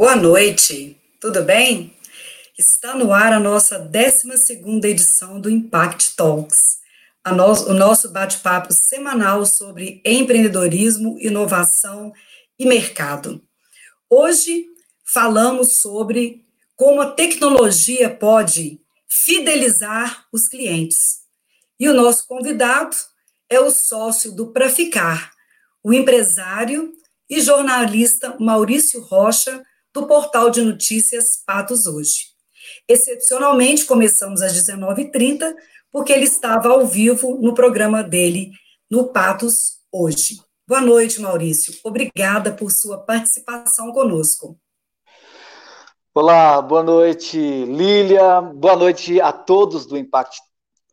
Boa noite, tudo bem? Está no ar a nossa 12 edição do Impact Talks, no, o nosso bate-papo semanal sobre empreendedorismo, inovação e mercado. Hoje falamos sobre como a tecnologia pode fidelizar os clientes. E o nosso convidado é o sócio do Pra Ficar, o empresário e jornalista Maurício Rocha, do portal de notícias Patos Hoje. Excepcionalmente, começamos às 19h30, porque ele estava ao vivo no programa dele, no Patos Hoje. Boa noite, Maurício. Obrigada por sua participação conosco. Olá, boa noite, Lília. Boa noite a todos do Impact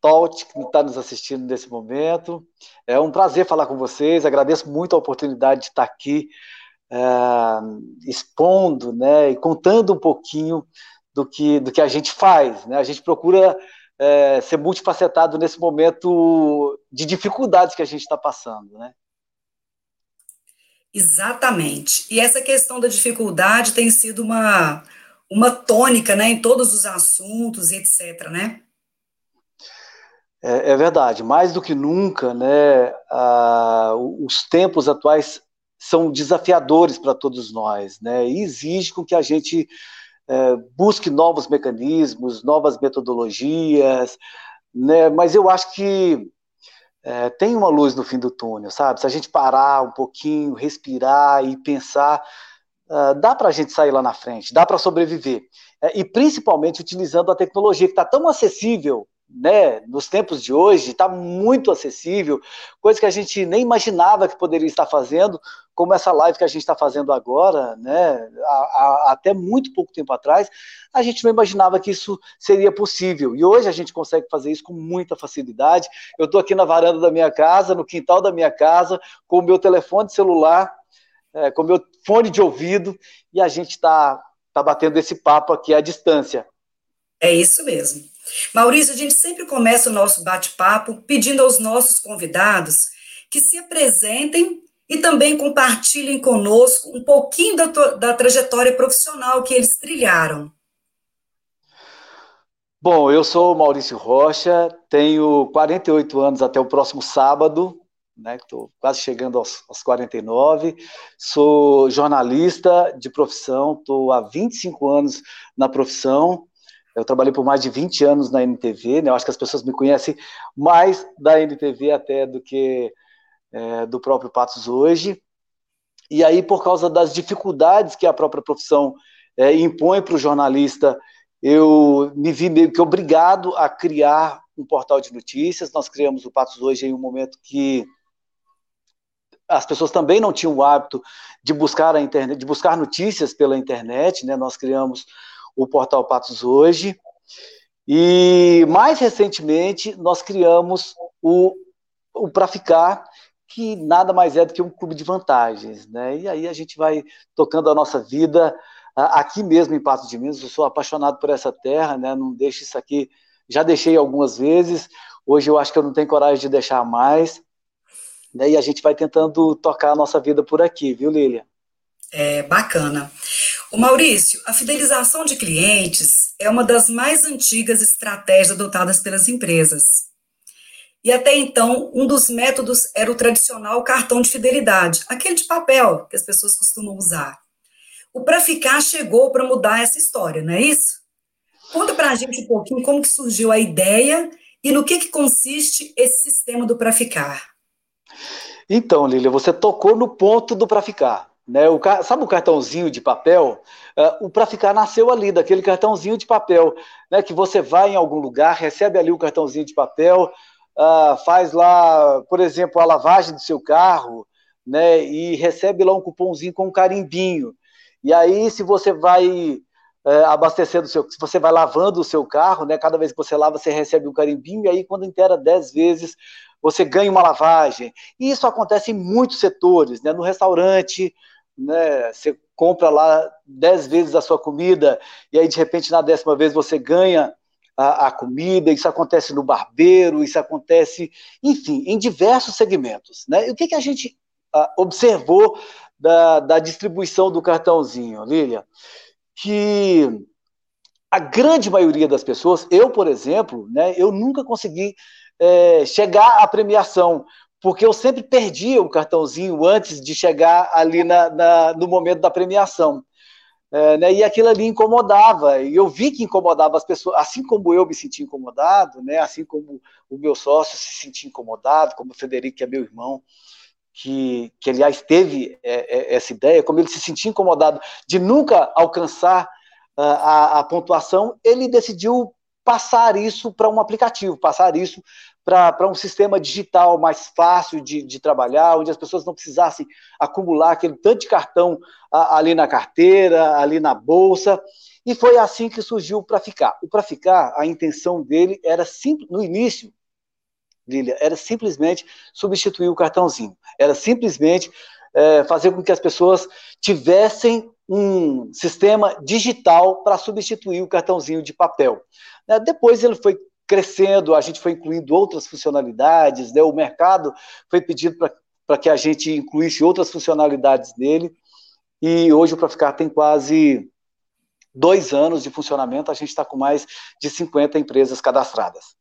Talk que está nos assistindo nesse momento. É um prazer falar com vocês. Agradeço muito a oportunidade de estar aqui expondo, né, e contando um pouquinho do que, do que a gente faz. Né? A gente procura é, ser multifacetado nesse momento de dificuldades que a gente está passando, né? Exatamente. E essa questão da dificuldade tem sido uma, uma tônica, né, em todos os assuntos etc, né? É, é verdade. Mais do que nunca, né, a, os tempos atuais são desafiadores para todos nós, né? E exige com que a gente é, busque novos mecanismos, novas metodologias, né? Mas eu acho que é, tem uma luz no fim do túnel, sabe? Se a gente parar um pouquinho, respirar e pensar, uh, dá para a gente sair lá na frente, dá para sobreviver. É, e principalmente utilizando a tecnologia que está tão acessível né, nos tempos de hoje, está muito acessível, coisa que a gente nem imaginava que poderia estar fazendo, como essa live que a gente está fazendo agora, né, a, a, até muito pouco tempo atrás, a gente não imaginava que isso seria possível. E hoje a gente consegue fazer isso com muita facilidade. Eu estou aqui na varanda da minha casa, no quintal da minha casa, com o meu telefone celular, é, com o meu fone de ouvido, e a gente está tá batendo esse papo aqui à distância. É isso mesmo. Maurício, a gente sempre começa o nosso bate-papo pedindo aos nossos convidados que se apresentem e também compartilhem conosco um pouquinho da, da trajetória profissional que eles trilharam. Bom, eu sou Maurício Rocha, tenho 48 anos até o próximo sábado, né? Estou quase chegando aos, aos 49. Sou jornalista de profissão, estou há 25 anos na profissão. Eu trabalhei por mais de 20 anos na NTV, né? Eu acho que as pessoas me conhecem mais da NTV até do que é, do próprio Patos hoje. E aí, por causa das dificuldades que a própria profissão é, impõe para o jornalista, eu me vi meio que obrigado a criar um portal de notícias. Nós criamos o Patos hoje em um momento que as pessoas também não tinham o hábito de buscar a internet, de buscar notícias pela internet, né? Nós criamos o portal Patos Hoje. E mais recentemente nós criamos o, o Pra Ficar, que nada mais é do que um clube de vantagens, né? E aí a gente vai tocando a nossa vida aqui mesmo em Patos de Minas. Eu sou apaixonado por essa terra, né? Não deixo isso aqui. Já deixei algumas vezes. Hoje eu acho que eu não tenho coragem de deixar mais. Né? E a gente vai tentando tocar a nossa vida por aqui, viu, Lília? É bacana. O Maurício, a fidelização de clientes é uma das mais antigas estratégias adotadas pelas empresas. E até então, um dos métodos era o tradicional cartão de fidelidade, aquele de papel que as pessoas costumam usar. O Pra Ficar chegou para mudar essa história, não é isso? Conta para a gente um pouquinho como que surgiu a ideia e no que, que consiste esse sistema do Pra Ficar. Então, Lília, você tocou no ponto do Pra Ficar. Né? O, sabe o cartãozinho de papel? Uh, o para ficar nasceu ali, daquele cartãozinho de papel, né? Que você vai em algum lugar, recebe ali o cartãozinho de papel, uh, faz lá, por exemplo, a lavagem do seu carro, né? E recebe lá um cupomzinho com um carimbinho. E aí, se você vai é, abastecendo o seu, se você vai lavando o seu carro, né? Cada vez que você lava, você recebe um carimbinho, e aí quando inteira dez vezes, você ganha uma lavagem. E isso acontece em muitos setores, né? No restaurante, né? Você compra lá dez vezes a sua comida e aí de repente na décima vez você ganha a, a, comida. Isso acontece no barbeiro, isso acontece, enfim, em diversos segmentos, né? E o que que a gente ah, observou da, da distribuição do cartãozinho, Lilia? Que a grande maioria das pessoas, eu, por exemplo, né, eu nunca consegui é, chegar à premiação, porque eu sempre perdia o cartãozinho antes de chegar ali na, na no momento da premiação. É, né, e aquilo ali incomodava, e eu vi que incomodava as pessoas, assim como eu me senti incomodado, né, assim como o meu sócio se sentia incomodado, como o Federico, que é meu irmão, que, que aliás teve é, é, essa ideia, como ele se sentia incomodado de nunca alcançar uh, a, a pontuação, ele decidiu passar isso para um aplicativo, passar isso para um sistema digital mais fácil de, de, trabalhar, onde as pessoas não precisassem acumular aquele tanto de cartão a, ali na carteira, ali na bolsa. E foi assim que surgiu o Para Ficar. O Para Ficar, a intenção dele era, simples, no início, Lilia, era simplesmente substituir o cartãozinho. Era simplesmente é, fazer com que as pessoas tivessem um sistema digital para substituir o cartãozinho de papel. Né, depois ele foi crescendo, a gente foi incluindo outras funcionalidades, né? o mercado foi pedindo para que a gente incluísse outras funcionalidades nele, e hoje o Proficar tem quase dois anos de funcionamento, a gente está com mais de 50 empresas cadastradas.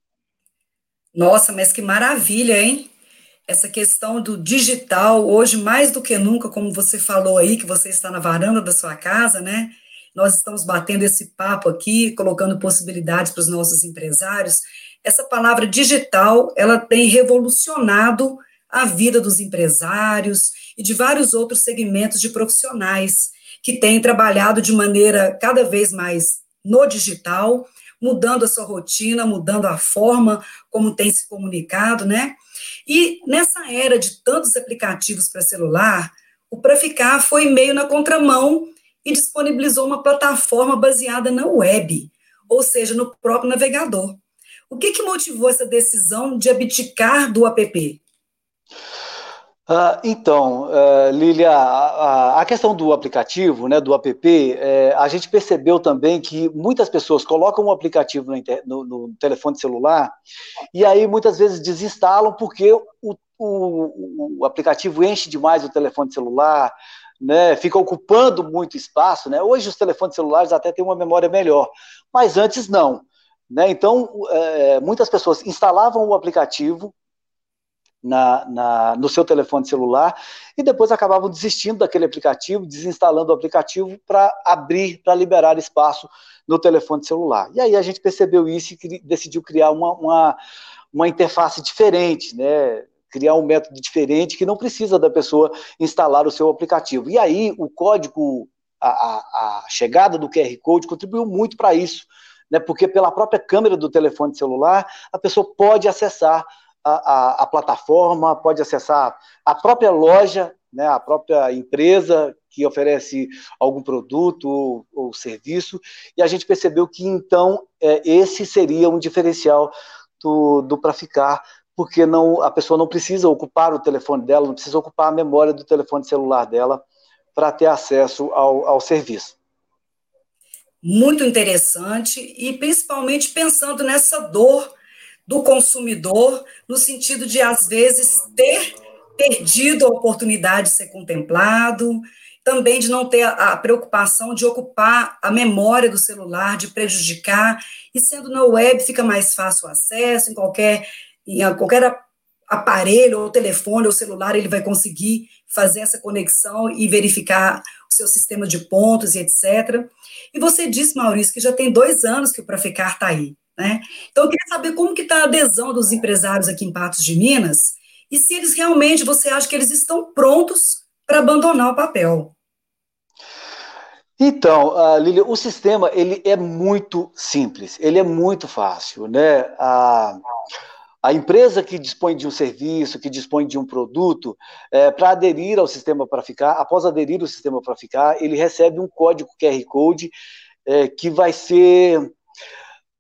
Nossa, mas que maravilha, hein? Essa questão do digital, hoje mais do que nunca, como você falou aí, que você está na varanda da sua casa, né? Nós estamos batendo esse papo aqui, colocando possibilidades para os nossos empresários. Essa palavra digital, ela tem revolucionado a vida dos empresários e de vários outros segmentos de profissionais que têm trabalhado de maneira cada vez mais no digital, mudando a sua rotina, mudando a forma como tem se comunicado, né? E nessa era de tantos aplicativos para celular, o Para Ficar foi meio na contramão e disponibilizou uma plataforma baseada na web, ou seja, no próprio navegador. O que, que motivou essa decisão de abdicar do app? Uh, então, uh, Lilia, a, a, questão do aplicativo, né, do app, é, a gente percebeu também que muitas pessoas colocam o um aplicativo no, no, no, telefone celular e aí muitas vezes desinstalam porque o, o, o aplicativo enche demais o telefone celular, né, fica ocupando muito espaço. Né? Hoje os telefones celulares até têm uma memória melhor, mas antes não. Né? Então, é, muitas pessoas instalavam o aplicativo na, na, no seu telefone celular e depois acabavam desistindo daquele aplicativo, desinstalando o aplicativo para abrir, para liberar espaço no telefone celular. E aí a gente percebeu isso e decidiu criar uma, uma, uma interface diferente, né? Criar um método diferente que não precisa da pessoa instalar o seu aplicativo. E aí o código, a, a, a chegada do QR Code contribuiu muito para isso, né? Porque pela própria câmera do telefone celular a pessoa pode acessar a, a, a plataforma, pode acessar a própria loja, né? A própria empresa que oferece algum produto ou, ou serviço. E a gente percebeu que então é, esse seria um diferencial do, do para ficar porque não, a pessoa não precisa ocupar o telefone dela, não precisa ocupar a memória do telefone celular dela para ter acesso ao, ao serviço. Muito interessante, e principalmente pensando nessa dor do consumidor, no sentido de, às vezes, ter perdido a oportunidade de ser contemplado, também de não ter a, preocupação de ocupar a memória do celular, de prejudicar, e sendo na web fica mais fácil o acesso, em qualquer em qualquer aparelho, ou telefone, ou celular, ele vai conseguir fazer essa conexão e verificar o seu sistema de pontos e etc. E você disse, Maurício, que já tem dois anos que o Praficar está aí, né? Então, eu queria saber como que está a adesão dos empresários aqui em Patos de Minas e se eles realmente, você acha que eles estão prontos para abandonar o papel. Então, uh, Lília, o sistema ele é muito simples, ele é muito fácil, né? Uh, a empresa que dispõe de um serviço, que dispõe de um produto, é, para aderir ao sistema para ficar, após aderir ao sistema para ficar, ele recebe um código QR Code é, que vai ser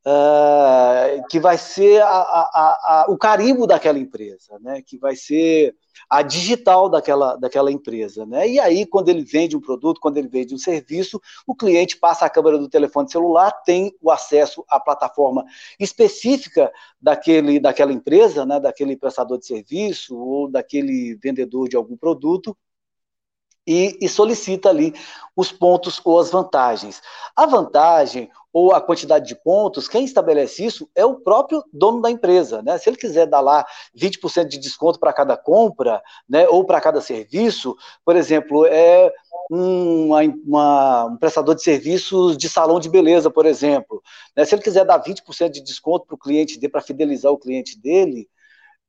uh, que vai ser a, a, a, o carimbo daquela empresa, né? que vai ser a digital daquela, daquela empresa. Né? E aí, quando ele vende um produto, quando ele vende um serviço, o cliente passa a câmera do telefone celular, tem o acesso à plataforma específica daquele, daquela empresa, né? daquele prestador de serviço ou daquele vendedor de algum produto, e, e, solicita ali os pontos ou as vantagens. A vantagem ou a quantidade de pontos, quem estabelece isso é o próprio dono da empresa. Né? Se ele quiser dar lá 20% de desconto para cada compra, né, ou para cada serviço, por exemplo, é uma, uma, um prestador de serviços de salão de beleza, por exemplo. Né? Se ele quiser dar 20% de desconto para o cliente dele, para fidelizar o cliente dele,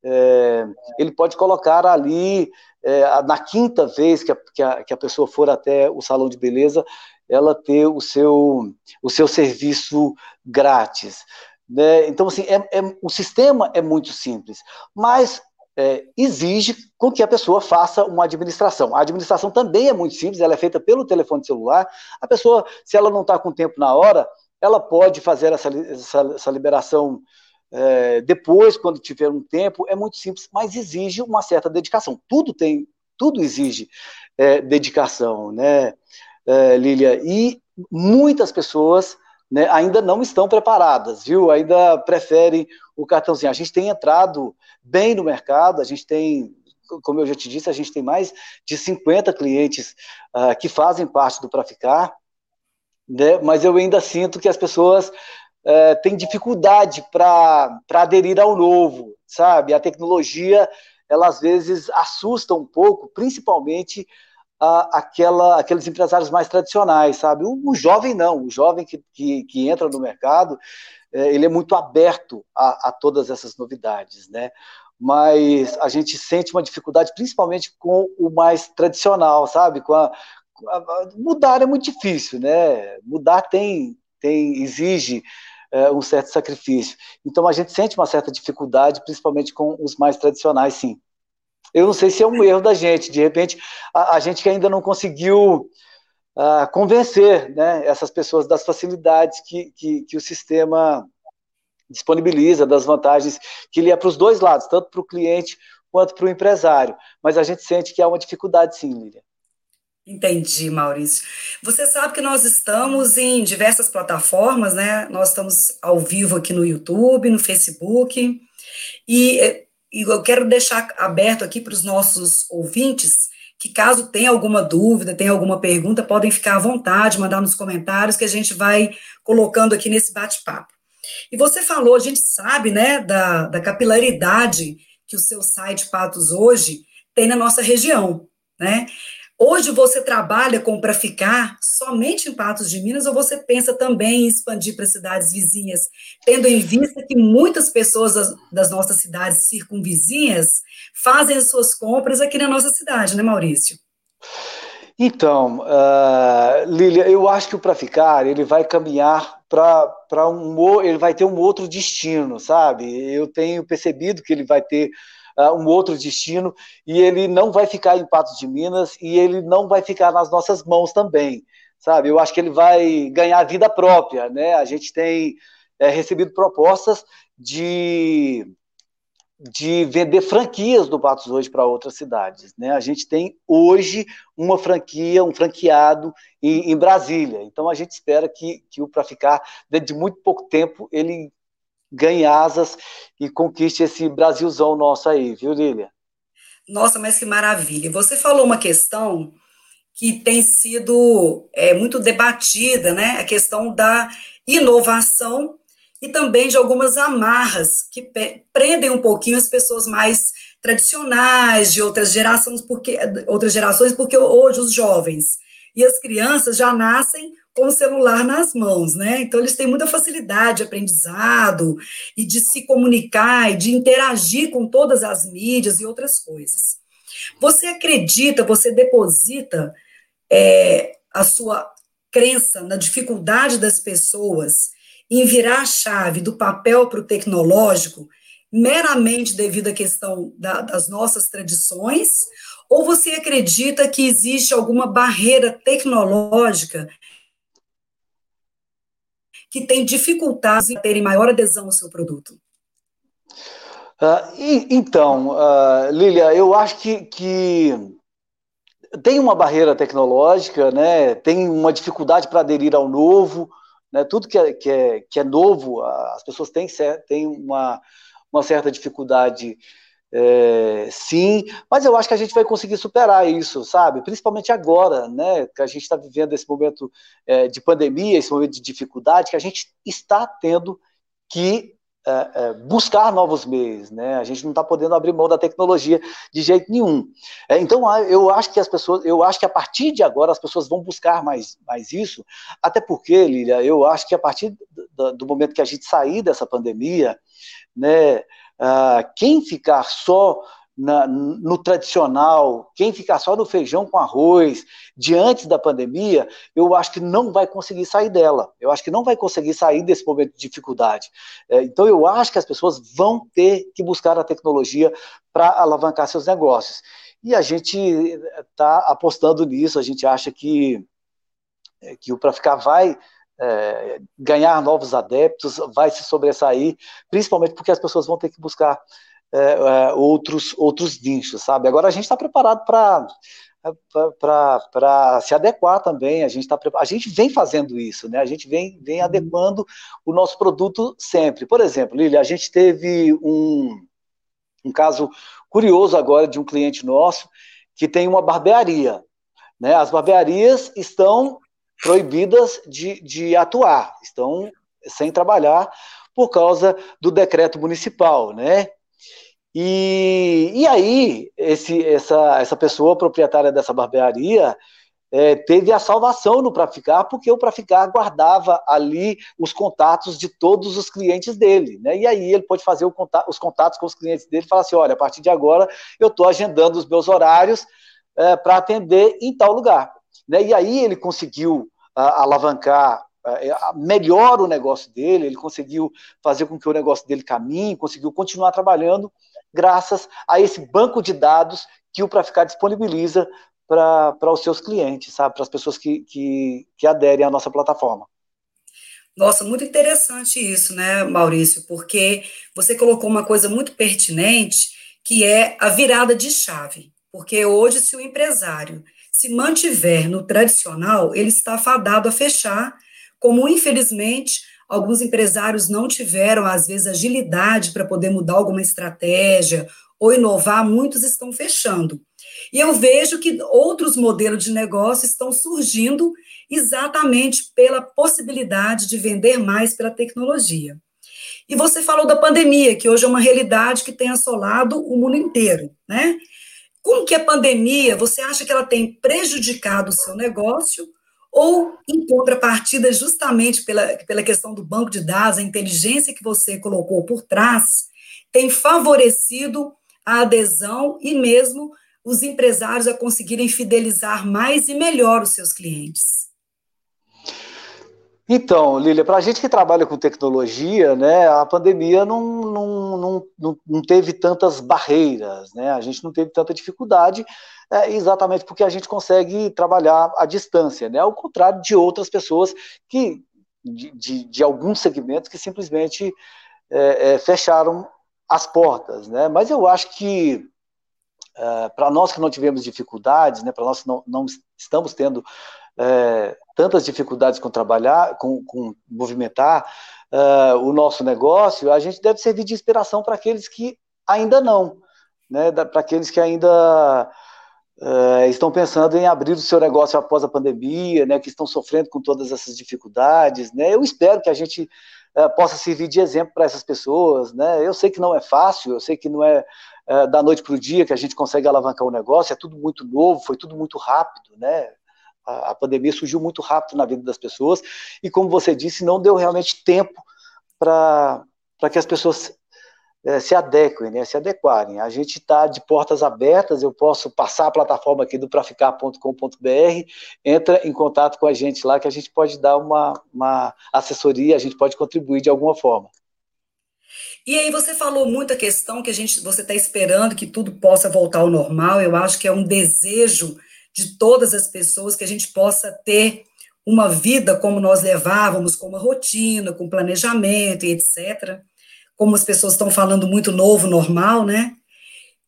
é, ele pode colocar ali, é, na quinta vez que a, que, a, que a pessoa for até o salão de beleza, ela ter o seu, o seu serviço grátis. Né? Então, assim, é, é, o sistema é muito simples, mas é, exige com que a pessoa faça uma administração. A administração também é muito simples, ela é feita pelo telefone celular. A pessoa, se ela não está com tempo na hora, ela pode fazer essa, essa, essa liberação é, depois, quando tiver um tempo. É muito simples, mas exige uma certa dedicação. Tudo tem, tudo exige é, dedicação, né? é, e muitas pessoas né, ainda não estão preparadas, viu? Ainda preferem o cartãozinho. A gente tem entrado bem no mercado, a gente tem, como eu já te disse, a gente tem mais de 50 clientes uh, que fazem parte do Pra Ficar, né, mas eu ainda sinto que as pessoas uh, têm dificuldade para aderir ao novo, sabe? A tecnologia, ela às vezes assusta um pouco, principalmente a, aquela, aqueles empresários mais tradicionais, sabe? O, o jovem não, o jovem que, que, que entra no mercado, é, ele é muito aberto a, a, todas essas novidades, né? Mas a gente sente uma dificuldade, principalmente com o mais tradicional, sabe? Com a, a mudar é muito difícil, né? Mudar tem, tem exige é, um certo sacrifício. Então a gente sente uma certa dificuldade, principalmente com os mais tradicionais, sim. Eu não sei se é um erro da gente, de repente, a, a gente que ainda não conseguiu uh, convencer né, essas pessoas das facilidades que, que, que o sistema disponibiliza, das vantagens que ele é para os dois lados, tanto para o cliente quanto para o empresário. Mas a gente sente que há uma dificuldade, sim, Lilian. Entendi, Maurício. Você sabe que nós estamos em diversas plataformas, né? Nós estamos ao vivo aqui no YouTube, no Facebook, e e eu quero deixar aberto aqui para os nossos ouvintes que caso tenha alguma dúvida, tenha alguma pergunta, podem ficar à vontade, mandar nos comentários que a gente vai colocando aqui nesse bate-papo. E você falou, a gente sabe, né, da, da capilaridade que o seu site Patos hoje tem na nossa região, né? Hoje você trabalha com para ficar somente em Patos de Minas ou você pensa também em expandir para cidades vizinhas, tendo em vista que muitas pessoas das, nossas cidades circunvizinhas fazem as suas compras aqui na nossa cidade, né, Maurício? Então, uh, Lília, eu acho que o para ficar ele vai caminhar para um ele vai ter um outro destino, sabe? Eu tenho percebido que ele vai ter uh, um outro destino, e ele não vai ficar em Patos de Minas e ele não vai ficar nas nossas mãos também, sabe? Eu acho que ele vai ganhar vida própria, né? A gente tem é, recebido propostas de de vender franquias do Patos hoje para outras cidades. Né? A gente tem hoje uma franquia, um franqueado em, em Brasília. Então a gente espera que, que o Para Ficar, dentro de muito pouco tempo, ele ganhe asas e conquiste esse Brasilzão nosso aí, viu, Lília? Nossa, mas que maravilha. Você falou uma questão que tem sido é, muito debatida, né? A questão da inovação e também de algumas amarras que prendem um pouquinho as pessoas mais tradicionais de outras gerações, porque outras gerações, porque hoje os jovens e as crianças já nascem com o celular nas mãos, né? Então eles têm muita facilidade de aprendizado e de se comunicar e de interagir com todas as mídias e outras coisas. Você acredita, você deposita é, a sua crença na dificuldade das pessoas em virar a chave do papel para o tecnológico meramente devido à questão da, das nossas tradições? Ou você acredita que existe alguma barreira tecnológica que têm dificuldades em terem maior adesão ao seu produto? Uh, e, então, uh, Lília, eu acho que, que tem uma barreira tecnológica, né? tem uma dificuldade para aderir ao novo, né? tudo que é, que, é, que é novo, as pessoas têm, têm uma, uma certa dificuldade é, sim, mas eu acho que a gente vai conseguir superar isso, sabe? Principalmente agora, né? Que a gente está vivendo esse momento é, de pandemia, esse momento de dificuldade, que a gente está tendo que é, é buscar novos meios, né? A gente não está podendo abrir mão da tecnologia de jeito nenhum. É, então, eu acho que as pessoas, eu acho que a partir de agora as pessoas vão buscar mais, mais isso, até porque, Lília, eu acho que a partir do, do momento que a gente sair dessa pandemia, né? Uh, quem ficar só na, no tradicional, quem ficar só no feijão com arroz, diante da pandemia, eu acho que não vai conseguir sair dela. Eu acho que não vai conseguir sair desse momento de dificuldade. É, então, eu acho que as pessoas vão ter que buscar a tecnologia para alavancar seus negócios. E a gente está apostando nisso, a gente acha que, que o Para Ficar vai é, ganhar novos adeptos, vai se sobressair, principalmente porque as pessoas vão ter que buscar é, é, outros, outros nichos, sabe? Agora a gente está preparado para para se adequar também, a gente tá a gente vem fazendo isso, né? A gente vem, vem adequando o nosso produto sempre. Por exemplo, Lili, a gente teve um, um caso curioso agora de um cliente nosso que tem uma barbearia. Né? As barbearias estão proibidas de, de atuar, estão sem trabalhar por causa do decreto municipal, né? E, e aí, esse, essa, essa pessoa proprietária dessa barbearia é, teve a salvação no Pra Ficar, porque o Pra Ficar guardava ali os contatos de todos os clientes dele, né? E aí ele pode fazer contato, os contatos com os clientes dele e falar assim: olha, a partir de agora eu estou agendando os meus horários é, para atender em tal lugar. Né? E aí ele conseguiu uh, alavancar uh, melhor o negócio dele, ele conseguiu fazer com que o negócio dele caminhe, conseguiu continuar trabalhando, graças a esse banco de dados que o Para Ficar disponibiliza para os seus clientes, sabe? Para as pessoas que, que, que aderem à nossa plataforma. Nossa, muito interessante isso, né, Maurício? Porque você colocou uma coisa muito pertinente, que é a virada de chave. Porque hoje, se o empresário se mantiver no tradicional, ele está fadado a fechar, como infelizmente alguns empresários não tiveram, às vezes, agilidade para poder mudar alguma estratégia ou inovar, muitos estão fechando. E eu vejo que outros modelos de negócio estão surgindo exatamente pela possibilidade de vender mais pela tecnologia. E você falou da pandemia, que hoje é uma realidade que tem assolado o mundo inteiro, né? Como que a pandemia, você acha que ela tem prejudicado o seu negócio ou, em contrapartida, justamente pela, pela questão do banco de dados, a inteligência que você colocou por trás, tem favorecido a adesão e mesmo os empresários a conseguirem fidelizar mais e melhor os seus clientes? Então, Lília, para a gente que trabalha com tecnologia, né, a pandemia não, não, não, não, teve tantas barreiras, né, a gente não teve tanta dificuldade, é, exatamente porque a gente consegue trabalhar à distância, né, ao contrário de outras pessoas que, de, de, de alguns segmentos que simplesmente é, é, fecharam as portas, né, mas eu acho que é, para nós que não tivemos dificuldades, né, para nós que não, não estamos tendo é, tantas dificuldades com trabalhar, com, com movimentar uh, o nosso negócio, a gente deve servir de inspiração para aqueles que ainda não, né, para aqueles que ainda uh, estão pensando em abrir o seu negócio após a pandemia, né, que estão sofrendo com todas essas dificuldades, né, eu espero que a gente uh, possa servir de exemplo para essas pessoas, né, eu sei que não é fácil, eu sei que não é da noite para o dia que a gente consegue alavancar o negócio, é tudo muito novo, foi tudo muito rápido, né, a, pandemia surgiu muito rápido na vida das pessoas e, como você disse, não deu realmente tempo para que as pessoas é, se adequem, né, se adequarem. A gente está de portas abertas, eu posso passar a plataforma aqui do praficar.com.br, entra em contato com a gente lá que a gente pode dar uma, uma assessoria, a gente pode contribuir de alguma forma. E aí você falou muito a questão que a gente, você está esperando que tudo possa voltar ao normal. Eu acho que é um desejo de todas as pessoas, que a gente possa ter uma vida como nós levávamos, com uma rotina, com planejamento e etc. Como as pessoas estão falando muito novo normal, né?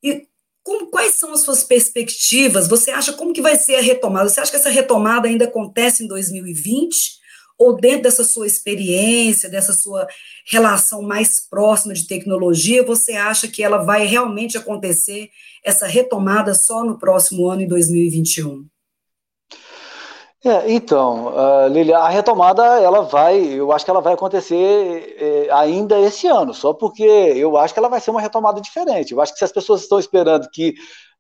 E como, quais são as suas perspectivas? Você acha como que vai ser a retomada? Você acha que essa retomada ainda acontece em 2020? Ou dentro dessa sua experiência, dessa sua relação mais próxima de tecnologia, você acha que ela vai realmente acontecer, essa retomada, só no próximo ano, em 2021? É, então, uh, Lilia, a retomada ela vai, eu acho que ela vai acontecer eh, ainda esse ano, só porque eu acho que ela vai ser uma retomada diferente. Eu acho que se as pessoas estão esperando que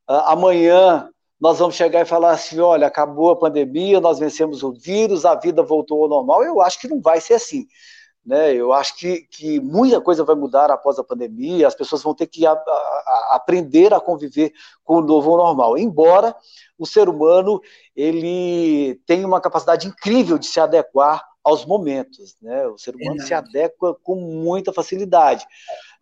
uh, amanhã nós vamos chegar e falar assim, olha, acabou a pandemia, nós vencemos o vírus, a vida voltou ao normal, eu acho que não vai ser assim. Né? Eu acho que, que muita coisa vai mudar após a pandemia, as pessoas vão ter que a, a, aprender a conviver com o novo normal. Embora o ser humano ele tem uma capacidade incrível de se adequar aos momentos, né? O ser humano se adequa com muita facilidade.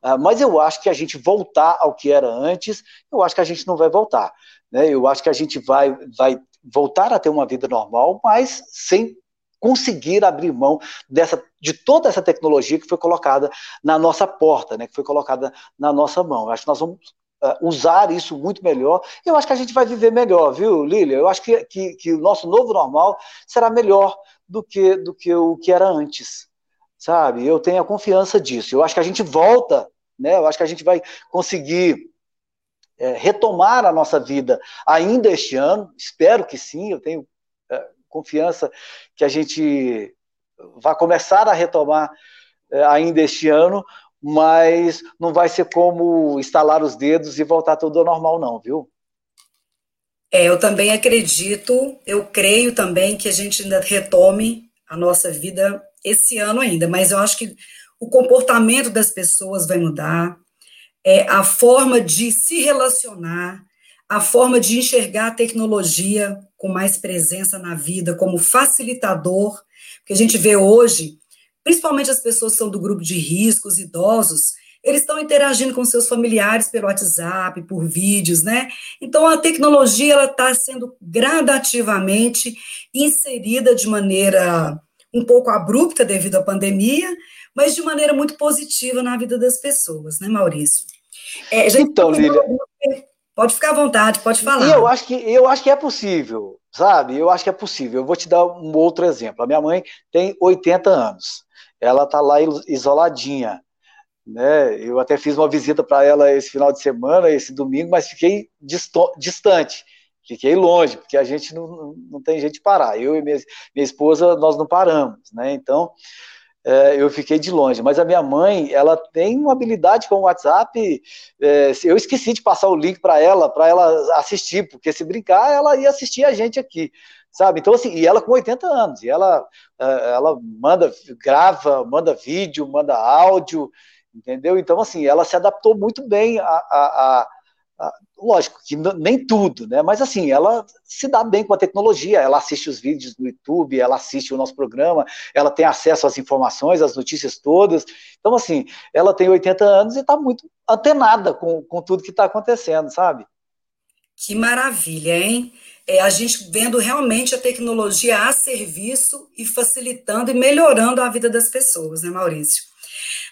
Uh, mas eu acho que a gente voltar ao que era antes, eu acho que a gente não vai voltar. Né? Eu acho que a gente vai, vai voltar a ter uma vida normal, mas sem conseguir abrir mão dessa, de toda essa tecnologia que foi colocada na nossa porta, né, que foi colocada na nossa mão. Eu acho que nós vamos uh, usar isso muito melhor. Eu acho que a gente vai viver melhor, viu, Lília? Eu acho que, que, que, o nosso novo normal será melhor do que, do que o que era antes, sabe? Eu tenho a confiança disso. Eu acho que a gente volta, né? Eu acho que a gente vai conseguir é, retomar a nossa vida ainda este ano. Espero que sim. Eu tenho confiança que a gente vai começar a retomar é, ainda este ano, mas não vai ser como instalar os dedos e voltar tudo ao normal, não, viu? É, eu também acredito, eu creio também que a gente ainda retome a nossa vida esse ano ainda, mas eu acho que o comportamento das pessoas vai mudar, é, a forma de se relacionar, a forma de enxergar a tecnologia com mais presença na vida, como facilitador, que a gente vê hoje, principalmente as pessoas que são do grupo de riscos, idosos, eles estão interagindo com seus familiares pelo WhatsApp, por vídeos, né? Então a tecnologia ela está sendo gradativamente inserida de maneira um pouco abrupta devido à pandemia, mas de maneira muito positiva na vida das pessoas, né, Maurício? É, então, Lília, Pode ficar à vontade, pode falar. E eu acho que eu acho que é possível, sabe? Eu acho que é possível. Eu vou te dar um outro exemplo. A minha mãe tem 80 anos. Ela está lá isoladinha. Né? Eu até fiz uma visita para ela esse final de semana, esse domingo, mas fiquei distante. Fiquei longe, porque a gente não, não tem jeito de parar. Eu e minha, minha esposa, nós não paramos, né? Então, é, eu fiquei de longe. Mas a minha mãe, ela tem uma habilidade com o WhatsApp. É, eu esqueci de passar o link para ela, para ela assistir, porque se brincar, ela ia assistir a gente aqui, sabe? Então, assim, e ela com 80 anos, e ela, é, ela manda, grava, manda vídeo, manda áudio, entendeu? Então, assim, ela se adaptou muito bem a, a, a lógico que nem tudo, né? Mas assim, ela se dá bem com a tecnologia, ela assiste os vídeos no YouTube, ela assiste o nosso programa, ela tem acesso às informações, às notícias todas. Então, assim, ela tem 80 anos e está muito antenada com, com tudo que está acontecendo, sabe? Que maravilha, hein? É, a gente vendo realmente a tecnologia a serviço e facilitando e melhorando a vida das pessoas, né, Maurício?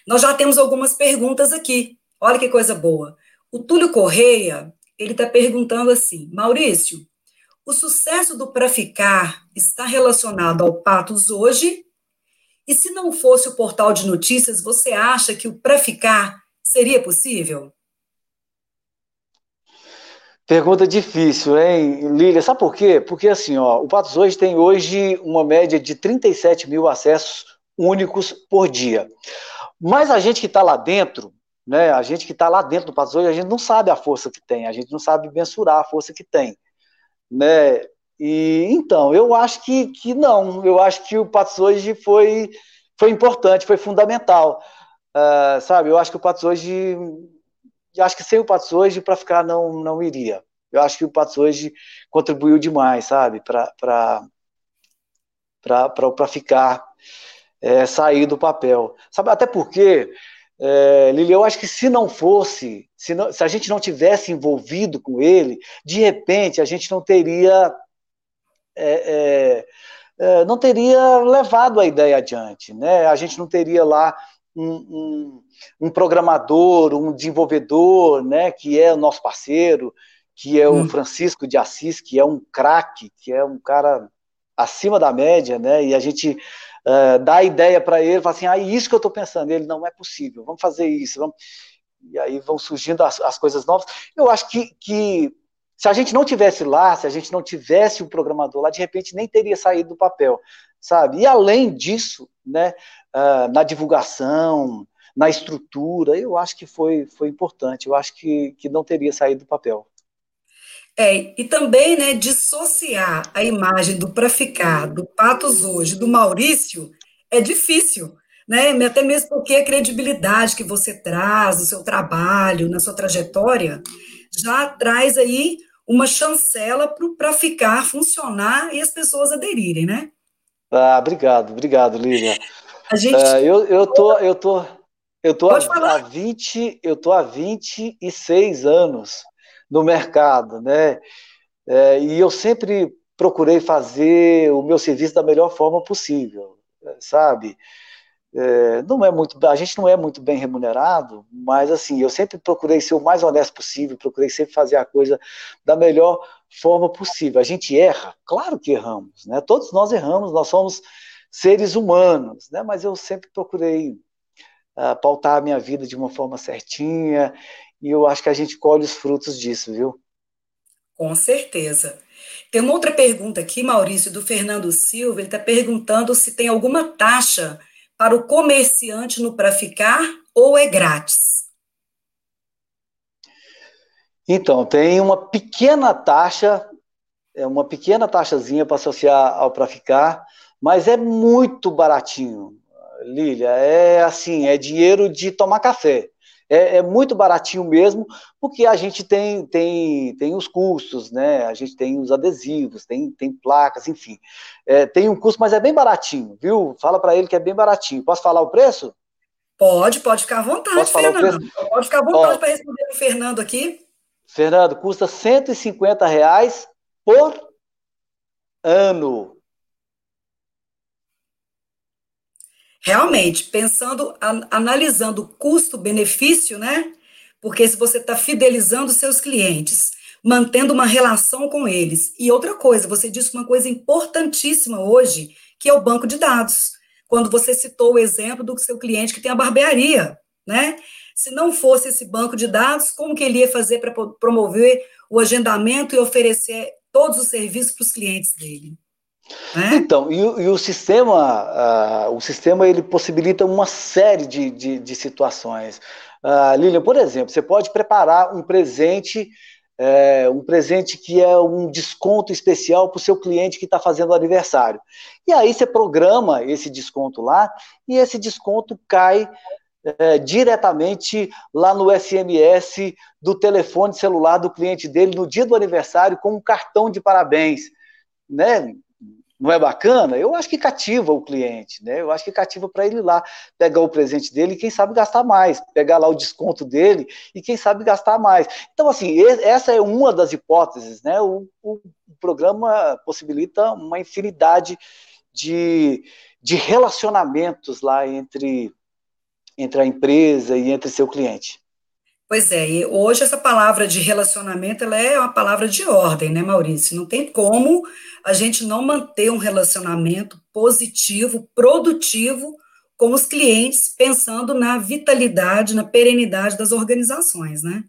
Nós já temos algumas perguntas aqui. Olha que coisa boa. O Túlio Correia, ele está perguntando assim, Maurício, o sucesso do Pra Ficar está relacionado ao Patos hoje? E se não fosse o portal de notícias, você acha que o Pra Ficar seria possível? Pergunta difícil, hein, Lília? Sabe por quê? Porque assim, ó, o Patos hoje tem hoje uma média de 37 mil acessos únicos por dia. Mas a gente que está lá dentro, né? A gente que está lá dentro do Patos hoje, a gente não sabe a força que tem, a gente não sabe mensurar a força que tem. Né? E então, eu acho que, que não, eu acho que o Patos hoje foi, foi importante, foi fundamental. Uh, sabe, eu acho que o Patos hoje. Acho que sem o Patos hoje, para ficar, não, não iria. Eu acho que o Patos hoje contribuiu demais, sabe, para ficar, é, sair do papel. Sabe, até porque é, Lili, eu acho que se não fosse, se, não, se, a gente não tivesse envolvido com ele, de repente a gente não teria é, é, é, não teria levado a ideia adiante, né? A gente não teria lá um, um, um programador, um desenvolvedor, né, que é o nosso parceiro, que é o hum. Francisco de Assis, que é um craque, que é um cara acima da média, né? E a gente uh, dá a ideia para ele, fala assim, ah, isso que eu estou pensando. Ele, não é possível, vamos fazer isso, vamos... E aí vão surgindo as, as coisas novas. Eu acho que, que se a gente não tivesse lá, se a gente não tivesse o programador lá, de repente nem teria saído do papel, sabe? E além disso, né, uh, na divulgação, na estrutura, eu acho que foi, foi importante, eu acho que, que não teria saído do papel. É, e também, né, dissociar a imagem do Pra Ficar, do Patos hoje, do Maurício, é difícil, né? Até mesmo porque a credibilidade que você traz no seu trabalho, na sua trajetória, já traz aí uma chancela para ficar, funcionar e as pessoas aderirem, né? Ah, obrigado, obrigado, Lívia. A gente... Uh, eu, eu tô, eu tô, eu tô há, há 20, eu tô há 26 anos no mercado, né? É, e eu sempre procurei fazer o meu serviço da melhor forma possível, sabe? É, não é muito, a gente não é muito bem remunerado, mas assim, eu sempre procurei ser o mais honesto possível, procurei sempre fazer a coisa da melhor forma possível. A gente erra, claro que erramos, né? Todos nós erramos, nós somos seres humanos, né? Mas eu sempre procurei uh, pautar a minha vida de uma forma certinha, e eu acho que a gente colhe os frutos disso, viu? Com certeza. Tem uma outra pergunta aqui, Maurício, do Fernando Silva. Ele está perguntando se tem alguma taxa para o comerciante no para ficar ou é grátis? Então, tem uma pequena taxa, é uma pequena taxazinha para associar ao para ficar, mas é muito baratinho, Lília. É assim, é dinheiro de tomar café é, é, muito baratinho mesmo, porque a gente tem, tem, tem os custos, né? A gente tem os adesivos, tem, tem placas, enfim. É, tem um custo, mas é bem baratinho, viu? Fala para ele que é bem baratinho. Posso falar o preço? Pode, pode ficar à vontade, Posso Fernando. Pode ficar à vontade para responder o Fernando aqui. Fernando, custa 150 reais por ano. Realmente, pensando, analisando custo-benefício, né? Porque se você está fidelizando seus clientes, mantendo uma relação com eles. E outra coisa, você disse uma coisa importantíssima hoje, que é o banco de dados. Quando você citou o exemplo do seu cliente que tem a barbearia, né? Se não fosse esse banco de dados, como que ele ia fazer para promover o agendamento e oferecer todos os serviços para os clientes dele? É? Então, e, e, o sistema, uh, o sistema ele possibilita uma série de, de, de situações. Uh, Lilian, por exemplo, você pode preparar um presente, é, um presente que é um desconto especial para o seu cliente que está fazendo aniversário. E aí você programa esse desconto lá e esse desconto cai é, diretamente lá no SMS do telefone celular do cliente dele no dia do aniversário com um cartão de parabéns. Né? Não é bacana? Eu acho que cativa o cliente, né? Eu acho que cativa para ele lá pegar o presente dele e quem sabe gastar mais, pegar lá o desconto dele e quem sabe gastar mais. Então, assim, essa é uma das hipóteses, né? O, o programa possibilita uma infinidade de, de relacionamentos lá entre, entre a empresa e entre seu cliente. Pois é, e hoje essa palavra de relacionamento ela é uma palavra de ordem, né, Maurício? Não tem como a gente não manter um relacionamento positivo, produtivo com os clientes, pensando na vitalidade, na perenidade das organizações, né?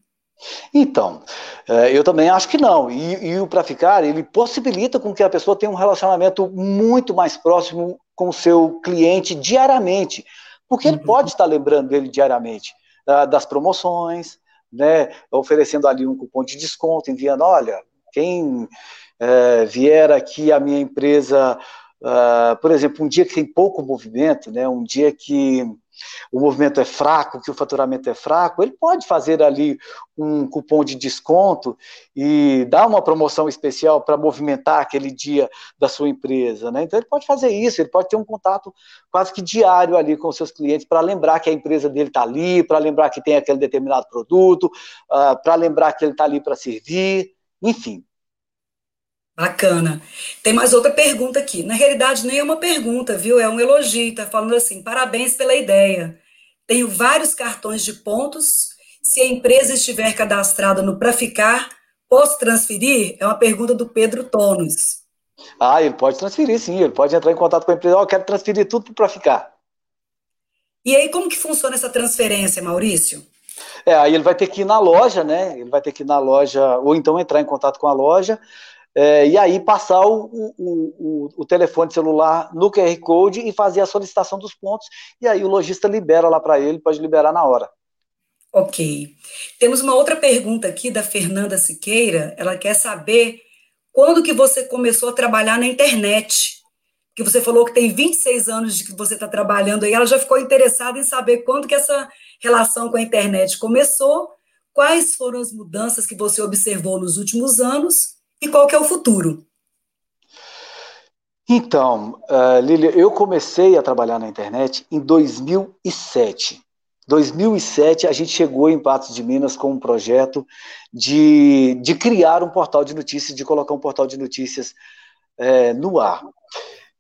Então, é, eu também acho que não. E, e o Para Ficar, ele possibilita com que a pessoa tenha um relacionamento muito mais próximo com o seu cliente diariamente, porque ele uhum. pode estar lembrando dele diariamente das promoções, né, oferecendo ali um cupom de desconto, enviando, olha, quem é, vier aqui a minha empresa, uh, por exemplo, um dia que tem pouco movimento, né, um dia que o movimento é fraco, que o faturamento é fraco, ele pode fazer ali um cupom de desconto e dar uma promoção especial para movimentar aquele dia da sua empresa, né? Então ele pode fazer isso, ele pode ter um contato quase que diário ali com os seus clientes para lembrar que a empresa dele está ali, para lembrar que tem aquele determinado produto, uh, para lembrar que ele está ali para servir, enfim. Bacana. Tem mais outra pergunta aqui. Na realidade, nem é uma pergunta, viu? É um elogio. Está falando assim: parabéns pela ideia. Tenho vários cartões de pontos. Se a empresa estiver cadastrada no Pra Ficar, posso transferir? É uma pergunta do Pedro Tonos. Ah, ele pode transferir, sim. Ele pode entrar em contato com a empresa. Oh, eu quero transferir tudo para ficar. E aí, como que funciona essa transferência, Maurício? É, aí ele vai ter que ir na loja, né? Ele vai ter que ir na loja, ou então entrar em contato com a loja, é, e aí passar o, o, o, o, telefone celular no QR Code e fazer a solicitação dos pontos, e aí o lojista libera lá para ele, pode liberar na hora. Ok. Temos uma outra pergunta aqui da Fernanda Siqueira, ela quer saber quando que você começou a trabalhar na internet? Que você falou que tem 26 anos de que você está trabalhando aí, ela já ficou interessada em saber quando que essa relação com a internet começou, quais foram as mudanças que você observou nos últimos anos e qual que é o futuro. Então, uh, Lília, eu comecei a trabalhar na internet em 2007. 2007 a gente chegou em Patos de Minas com um projeto de, de criar um portal de notícias, de colocar um portal de notícias é, no ar.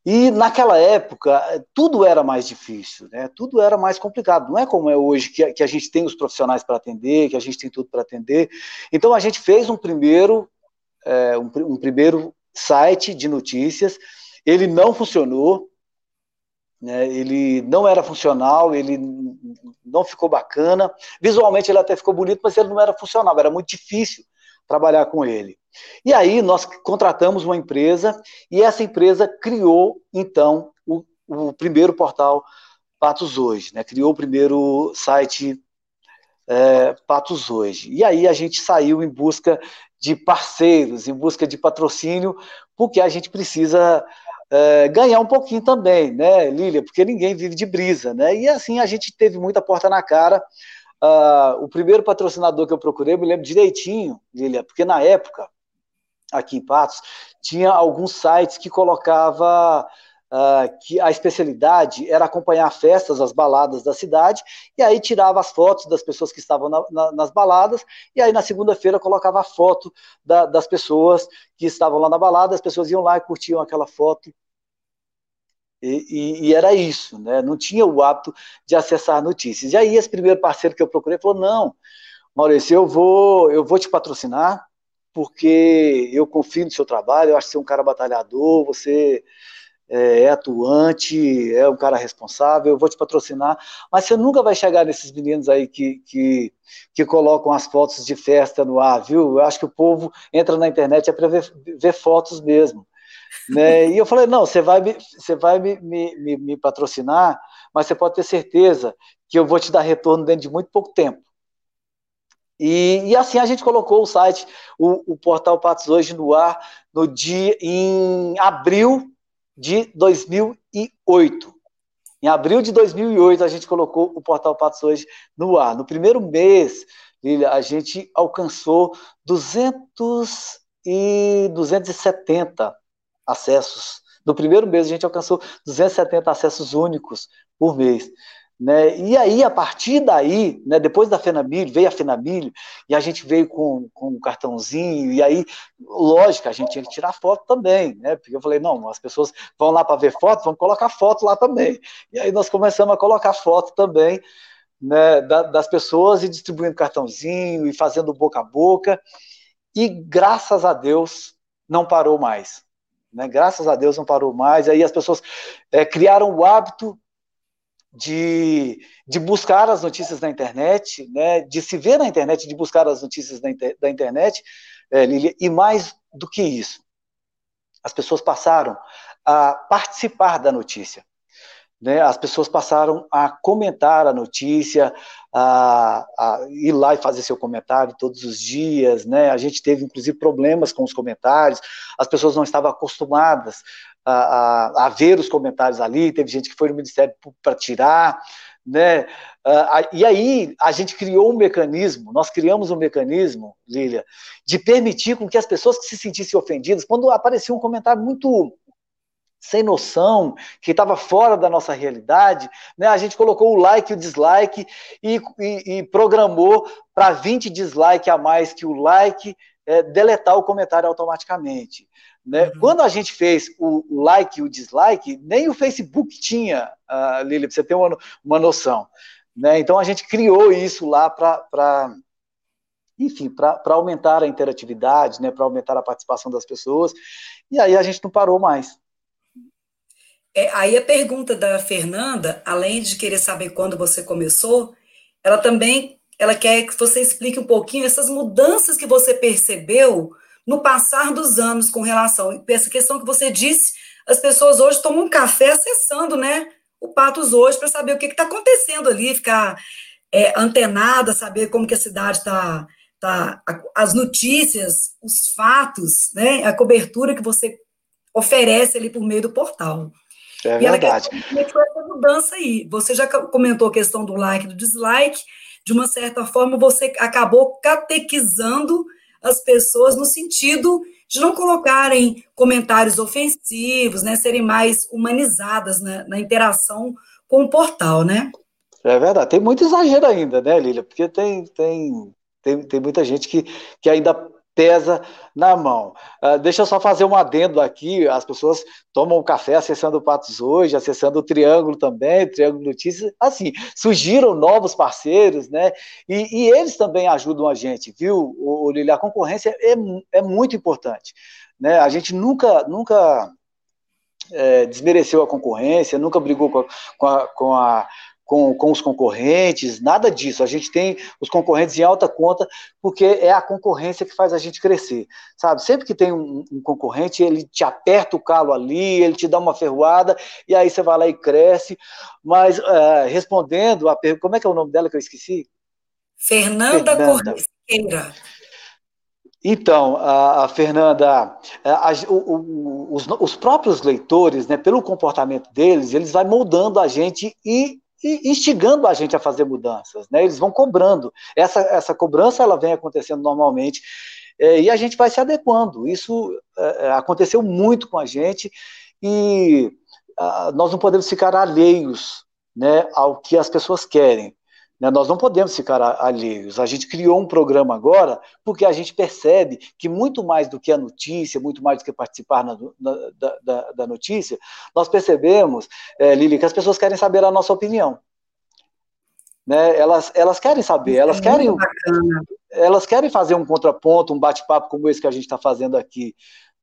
E naquela época, tudo era mais difícil, né? tudo era mais complicado. Não é como é hoje, que, que a gente tem os profissionais para atender, que a gente tem tudo para atender. Então, a gente fez um primeiro, é, um, um primeiro site de notícias, ele não funcionou, né? ele não era funcional, ele não ficou bacana. Visualmente, ele até ficou bonito, mas ele não era funcional, era muito difícil trabalhar com ele. E aí nós contratamos uma empresa e essa empresa criou, então, o, o primeiro portal Patos Hoje, né? criou o primeiro site é, Patos Hoje. E aí a gente saiu em busca de parceiros, em busca de patrocínio, porque a gente precisa é, ganhar um pouquinho também, né, Lília? Porque ninguém vive de brisa, né? E assim a gente teve muita porta na cara Uh, o primeiro patrocinador que eu procurei, eu me lembro direitinho, Lilia, porque na época, aqui em Patos, tinha alguns sites que colocava uh, que a especialidade era acompanhar festas, as baladas da cidade, e aí tirava as fotos das pessoas que estavam na, na, nas baladas, e aí na segunda-feira colocava a foto da, das pessoas que estavam lá na balada, as pessoas iam lá e curtiam aquela foto e, e, e, era isso, né? não tinha o hábito de acessar notícias. E aí esse primeiro parceiro que eu procurei falou, não, Maurício, eu vou, eu vou te patrocinar, porque eu confio no seu trabalho, eu acho que você é um cara batalhador, você é, é atuante, é um cara responsável, eu vou te patrocinar, mas você nunca vai chegar nesses meninos aí que, que, que colocam as fotos de festa no ar, viu? Eu acho que o povo entra na internet é para ver, ver fotos mesmo. Né? E eu falei, não, você vai, me, você vai me, me, me, patrocinar, mas você pode ter certeza que eu vou te dar retorno dentro de muito pouco tempo. E, e assim a gente colocou o site, o, o portal Patos hoje no ar no dia em abril de 2008. Em abril de 2008 a gente colocou o portal Patos hoje no ar. No primeiro mês, Lilia, a gente alcançou 200 e 270 acessos. No primeiro mês, a gente alcançou 270 acessos únicos por mês. Né? E aí, a partir daí, né, depois da Fenamilho, veio a Fenamilho, e a gente veio com, com um cartãozinho, e aí, lógico, a gente tinha que tirar foto também, né? Porque eu falei, não, as pessoas vão lá para ver foto, vão colocar foto lá também. E aí nós começamos a colocar foto também né, das pessoas e distribuindo cartãozinho e fazendo boca a boca. E graças a Deus não parou mais. Né? Graças a Deus não parou mais. Aí as pessoas é, criaram o hábito de, de buscar as notícias na internet, né? de se ver na internet, de buscar as notícias da, da internet, é, Lilia, e mais do que isso, as pessoas passaram a participar da notícia. Né, as pessoas passaram a comentar a notícia, a, a, ir lá e fazer seu comentário todos os dias, né? A gente teve inclusive problemas com os comentários, as pessoas não estavam acostumadas a, a, a ver os comentários ali, teve gente que foi no Ministério para tirar, né? e aí a gente criou um mecanismo, nós criamos um mecanismo, Lília, de permitir com que as pessoas que se sentissem ofendidas, quando aparecia um comentário muito sem noção, que estava fora da nossa realidade, né? a gente colocou o like e o dislike e, e, e programou para 20 dislike a mais que o like é, deletar o comentário automaticamente. Né? Uhum. Quando a gente fez o, like e o dislike, nem o Facebook tinha, uh, Lili, para você ter uma, uma noção. Né? Então a gente criou isso lá para, enfim, para aumentar a interatividade, né? para aumentar a participação das pessoas, e aí a gente não parou mais. É, aí a pergunta da Fernanda, além de querer saber quando você começou, ela também ela quer que você explique um pouquinho essas mudanças que você percebeu no passar dos anos com relação a essa questão que você disse, as pessoas hoje tomam um café acessando, né, o Patos hoje para saber o que está acontecendo ali, ficar é, antenada, saber como que a cidade está, tá, as notícias, os fatos, né, a cobertura que você oferece ali por meio do portal. É e verdade. Que foi essa mudança aí? Você já comentou a questão do like e do dislike, de uma certa forma você acabou catequizando as pessoas no sentido de não colocarem comentários ofensivos, né, serem mais humanizadas na, na interação com o portal, né? É verdade, tem muito exagero ainda, né, Lília? Porque tem, tem, tem, tem muita gente que, que ainda pesa na mão. Uh, deixa eu só fazer um adendo aqui: as pessoas tomam café acessando o Patos hoje, acessando o Triângulo também, Triângulo Notícias. Assim, surgiram novos parceiros, né? E, e eles também ajudam a gente, viu, o, Lili? A concorrência é, é muito importante. Né? A gente nunca, nunca é, desmereceu a concorrência, nunca brigou com a, com a, com a com, com os concorrentes, nada disso. A gente tem os concorrentes em alta conta, porque é a concorrência que faz a gente crescer, sabe? Sempre que tem um, um concorrente, ele te aperta o calo ali, ele te dá uma ferroada, e aí você vai lá e cresce. Mas, uh, respondendo a pergunta, como é que é o nome dela que eu esqueci? Fernanda, Fernanda. Então, a, a Fernanda, a, a, o, o, os, os, próprios leitores, né, pelo comportamento deles, eles vão moldando a gente e e instigando a gente a fazer mudanças, né? Eles vão cobrando. Essa, essa cobrança ela vem acontecendo normalmente é, e a gente vai se adequando. Isso é, é aconteceu muito com a gente e a, nós não podemos ficar alheios, né, ao que as pessoas querem. Né? Nós não podemos ficar alheios. A gente criou um programa agora porque a gente percebe que muito mais do que a notícia, muito mais do que participar na, na, da, da, notícia, nós percebemos, é, Lili, que as pessoas querem saber a nossa opinião. Né? Elas, elas querem saber, elas é querem, elas querem fazer um contraponto, um bate-papo como esse que a gente está fazendo aqui.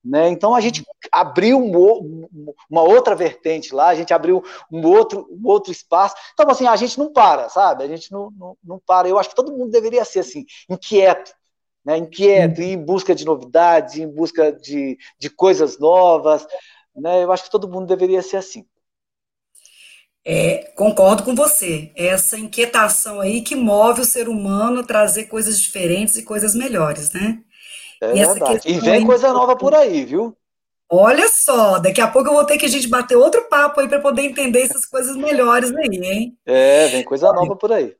Né? Então a gente abriu um, uma outra vertente lá, a gente abriu um outro, um outro espaço. Então, assim, a gente não para, sabe? A gente não, não, não para. Eu acho que todo mundo deveria ser assim, inquieto, né? inquieto, ir em busca de novidades, em busca de, de coisas novas. Né? Eu acho que todo mundo deveria ser assim. É, concordo com você. Essa inquietação aí que move o ser humano a trazer coisas diferentes e coisas melhores, né? É e verdade. E vem coisa nova por aí, viu? Olha só, daqui a pouco eu vou ter que a gente bater outro papo aí para poder entender essas coisas melhores aí, hein? É, vem coisa Olha, nova por aí.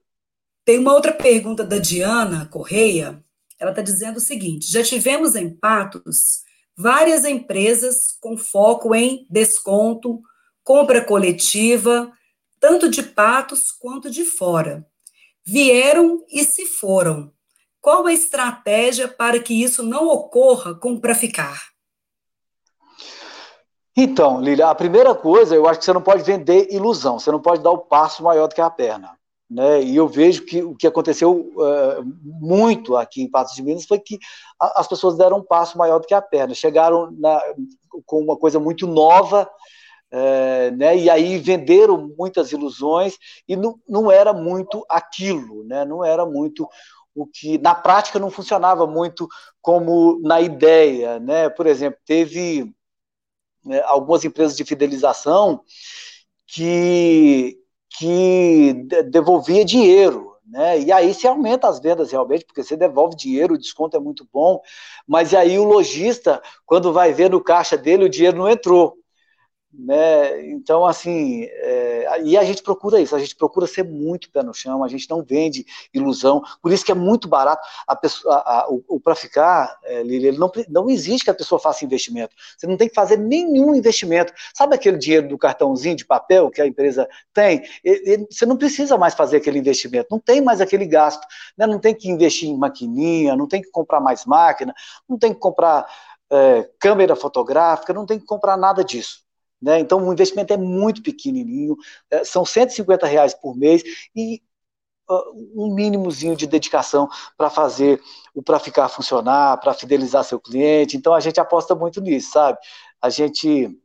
Tem uma outra pergunta da Diana Correia. Ela está dizendo o seguinte: já tivemos em Patos várias empresas com foco em desconto, compra coletiva, tanto de Patos quanto de fora. Vieram e se foram. Qual a estratégia para que isso não ocorra como para ficar? Então, Lília, a primeira coisa, eu acho que você não pode vender ilusão, você não pode dar o passo maior do que a perna. Né? E eu vejo que o que aconteceu uh, muito aqui em Patos de Minas foi que a, as pessoas deram um passo maior do que a perna, chegaram na, com uma coisa muito nova, uh, né? e aí venderam muitas ilusões, e não, não era muito aquilo, né? não era muito o que na prática não funcionava muito como na ideia, né? Por exemplo, teve né, algumas empresas de fidelização que que devolvia dinheiro, né? E aí se aumenta as vendas realmente, porque você devolve dinheiro, o desconto é muito bom, mas aí o lojista, quando vai ver no caixa dele, o dinheiro não entrou. Né? Então, assim, é, e a gente procura isso, a gente procura ser muito pé no chão, a gente não vende ilusão, por isso que é muito barato a pessoa, a, a, o, o para ficar, é, Lili, não, não existe que a pessoa faça investimento, você não tem que fazer nenhum investimento. Sabe aquele dinheiro do cartãozinho de papel que a empresa tem? você não precisa mais fazer aquele investimento, não tem mais aquele gasto, né? não tem que investir em maquininha, não tem que comprar mais máquina, não tem que comprar é, câmera fotográfica, não tem que comprar nada disso. Né? Então, o investimento é muito pequenininho, é, são 150 reais por mês e uh, um mínimozinho de dedicação para fazer o para ficar funcionar, para fidelizar seu cliente. Então, a gente aposta muito nisso, sabe? A gente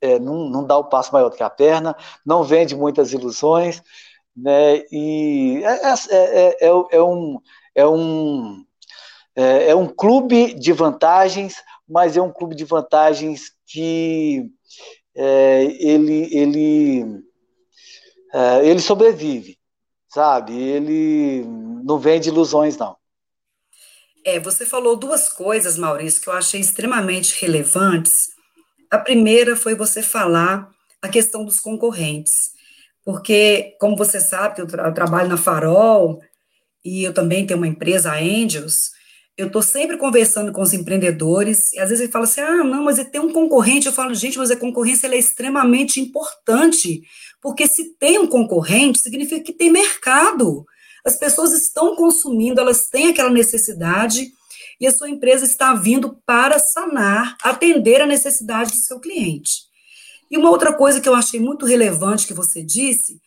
é, não, não dá o passo maior do que a perna, não vende muitas ilusões, né? E é, é, é, é um, é um é, é um clube de vantagens, mas é um clube de vantagens que é, ele, ele, é, ele sobrevive, sabe? Ele não vende ilusões, não. É, você falou duas coisas, Maurício, que eu achei extremamente relevantes. A primeira foi você falar a questão dos concorrentes, porque, como você sabe, eu, tra eu trabalho na Farol e eu também tenho uma empresa, a Angels, eu estou sempre conversando com os empreendedores, e às vezes ele fala assim, ah, não, mas tem um concorrente, eu falo, gente, mas a concorrência é extremamente importante, porque se tem um concorrente, significa que tem mercado, as pessoas estão consumindo, elas têm aquela necessidade, e a sua empresa está vindo para sanar, atender a necessidade do seu cliente. E uma outra coisa que eu achei muito relevante que você disse,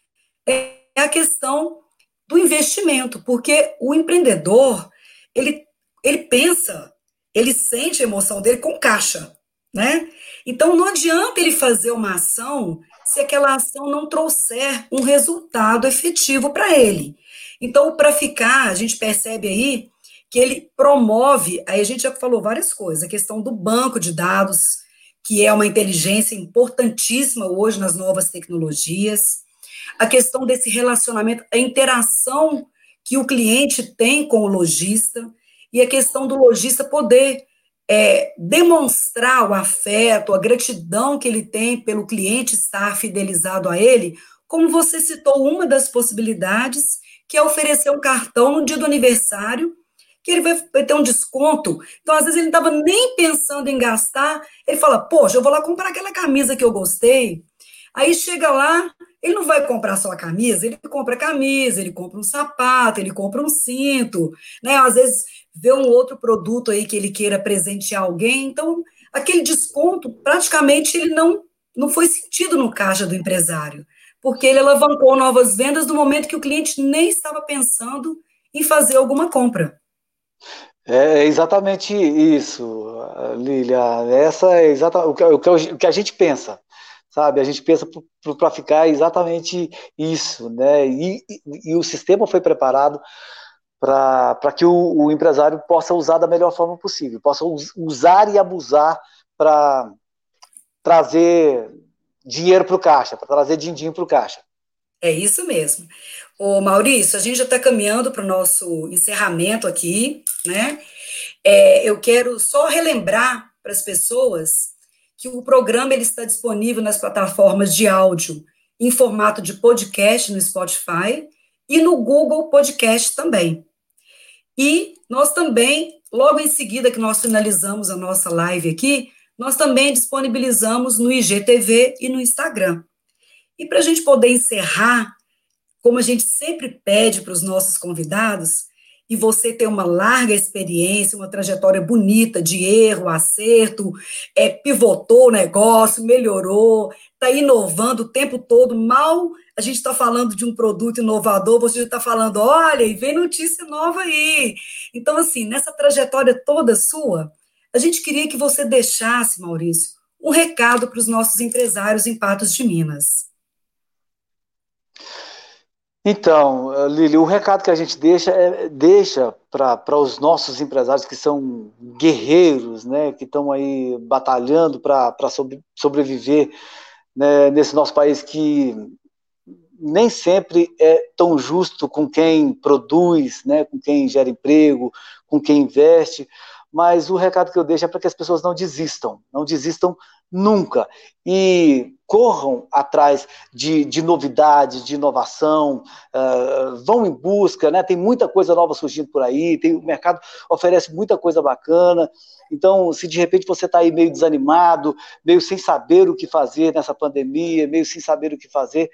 é a questão do investimento, porque o empreendedor, ele ele pensa, ele sente a emoção dele com caixa, né? Então não adianta ele fazer uma ação se aquela ação não trouxer um resultado efetivo para ele. Então, para ficar, a gente percebe aí que ele promove, aí a gente já falou várias coisas, a questão do banco de dados, que é uma inteligência importantíssima hoje nas novas tecnologias, a questão desse relacionamento, a interação que o cliente tem com o lojista, e a questão do lojista poder é, demonstrar o afeto, a gratidão que ele tem pelo cliente estar fidelizado a ele, como você citou, uma das possibilidades, que é oferecer um cartão no dia do aniversário, que ele vai, ter um desconto. Então, às vezes, ele não estava nem pensando em gastar, ele fala, poxa, eu vou lá comprar aquela camisa que eu gostei. Aí chega lá, ele não vai comprar só a camisa, ele compra a camisa, ele compra um sapato, ele compra um cinto, né? Às vezes vê um outro produto aí que ele queira presentear alguém, então aquele desconto praticamente ele não não foi sentido no caixa do empresário, porque ele alavancou novas vendas no momento que o cliente nem estava pensando em fazer alguma compra. É exatamente isso, Lilia. Essa é exatamente o que, o que a gente pensa sabe? A gente pensa para ficar exatamente isso, né? E, e, e, o sistema foi preparado para que o, o, empresário possa usar da melhor forma possível, possa us, usar e abusar para trazer dinheiro para o caixa, para trazer din-din para o caixa. É isso mesmo. Ô Maurício, a gente já está caminhando para o nosso encerramento aqui, né? É, eu quero só relembrar para as pessoas que o programa ele está disponível nas plataformas de áudio em formato de podcast no Spotify e no Google Podcast também. E nós também, logo em seguida que nós finalizamos a nossa live aqui, nós também disponibilizamos no IGTV e no Instagram. E para a gente poder encerrar, como a gente sempre pede para os nossos convidados, e você ter uma larga experiência, uma trajetória bonita de erro, acerto, é, pivotou o negócio, melhorou, está inovando o tempo todo. Mal a gente está falando de um produto inovador, você já está falando, olha, e vem notícia nova aí. Então, assim, nessa trajetória toda sua, a gente queria que você deixasse, Maurício, um recado para os nossos empresários em Patos de Minas. Então, eh, Lili, o recado que a gente deixa é deixa para os nossos empresários que são guerreiros, né, que estão aí batalhando para sobre, sobreviver né, nesse nosso país que nem sempre é tão justo com quem produz, né, com quem gera emprego, com quem investe, mas o recado que eu deixo é para que as pessoas não desistam, não desistam nunca. E corram atrás de, de novidades, de inovação, uh, vão em busca, né? Tem muita coisa nova surgindo por aí, tem, o mercado oferece muita coisa bacana. Então, se de repente você está aí meio desanimado, meio sem saber o que fazer nessa pandemia, meio sem saber o que fazer,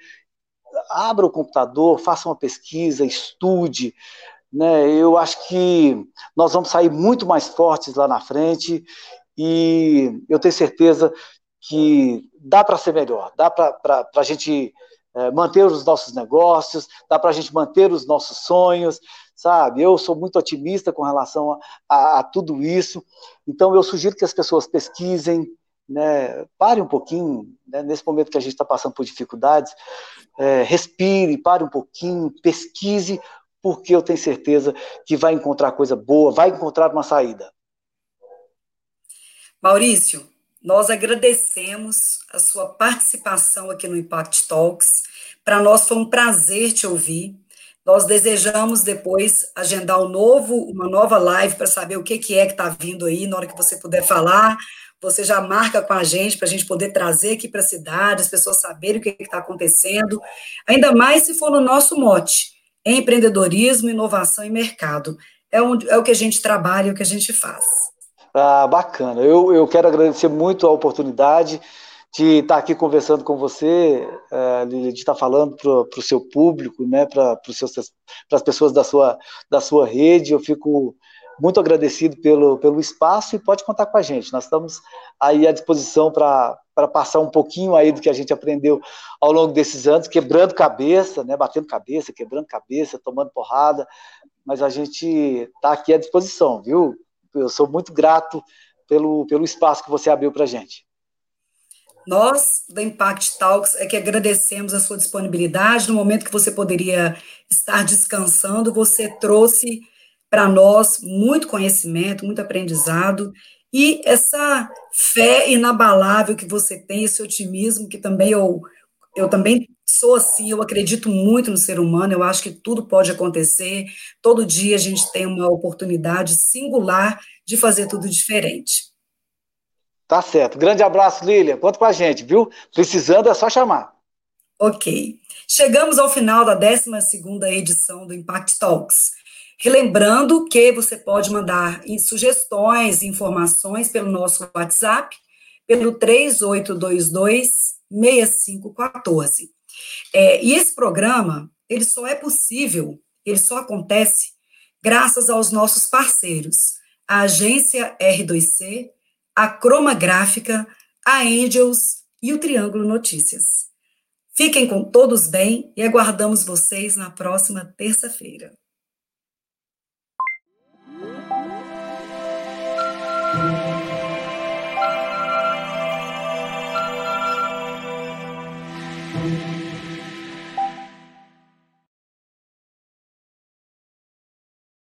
abra o computador, faça uma pesquisa, estude, né? Eu acho que nós vamos sair muito mais fortes lá na frente e eu tenho certeza que dá para ser melhor, dá para a gente é, manter os nossos negócios, dá para a gente manter os nossos sonhos, sabe? Eu sou muito otimista com relação a, a, a tudo isso, então eu sugiro que as pessoas pesquisem, né, pare um pouquinho, né, nesse momento que a gente está passando por dificuldades, é, respire, pare um pouquinho, pesquise, porque eu tenho certeza que vai encontrar coisa boa, vai encontrar uma saída. Maurício, nós agradecemos a sua participação aqui no Impact Talks. Para nós foi um prazer te ouvir. Nós desejamos depois agendar um novo, uma nova live para saber o que, que é que está vindo aí, na hora que você puder falar, você já marca com a gente para a gente poder trazer aqui para a cidade, as pessoas saberem o que está acontecendo, ainda mais se for no nosso mote, empreendedorismo, inovação e mercado. É, onde, é o que a gente trabalha, é o que a gente faz. Ah, bacana. Eu, eu quero agradecer muito a oportunidade de estar aqui conversando com você, uh, de estar falando para o seu público, né, para as pessoas da sua, da sua rede. Eu fico muito agradecido pelo, pelo espaço e pode contar com a gente. Nós estamos aí à disposição para passar um pouquinho aí do que a gente aprendeu ao longo desses anos, quebrando cabeça, né, batendo cabeça, quebrando cabeça, tomando porrada, mas a gente está aqui à disposição, viu? Eu sou muito grato pelo, pelo espaço que você abriu para a gente. Nós, da Impact Talks, é que agradecemos a sua disponibilidade. No momento que você poderia estar descansando, você trouxe para nós muito conhecimento, muito aprendizado e essa fé inabalável que você tem, esse otimismo que também eu, eu também sou assim, eu acredito muito no ser humano, eu acho que tudo pode acontecer, todo dia a gente tem uma oportunidade singular de fazer tudo diferente. Tá certo. Grande abraço, Lília. Conta com a gente, viu? Precisando é só chamar. Ok. Chegamos ao final da 12 edição do Impact Talks. Relembrando que você pode mandar sugestões, informações pelo nosso WhatsApp, pelo 3822-6514. É, e esse programa, ele só é possível, ele só acontece graças aos nossos parceiros, a agência R2C, a Croma Gráfica, a Angels e o Triângulo Notícias. Fiquem com todos bem e aguardamos vocês na próxima terça-feira.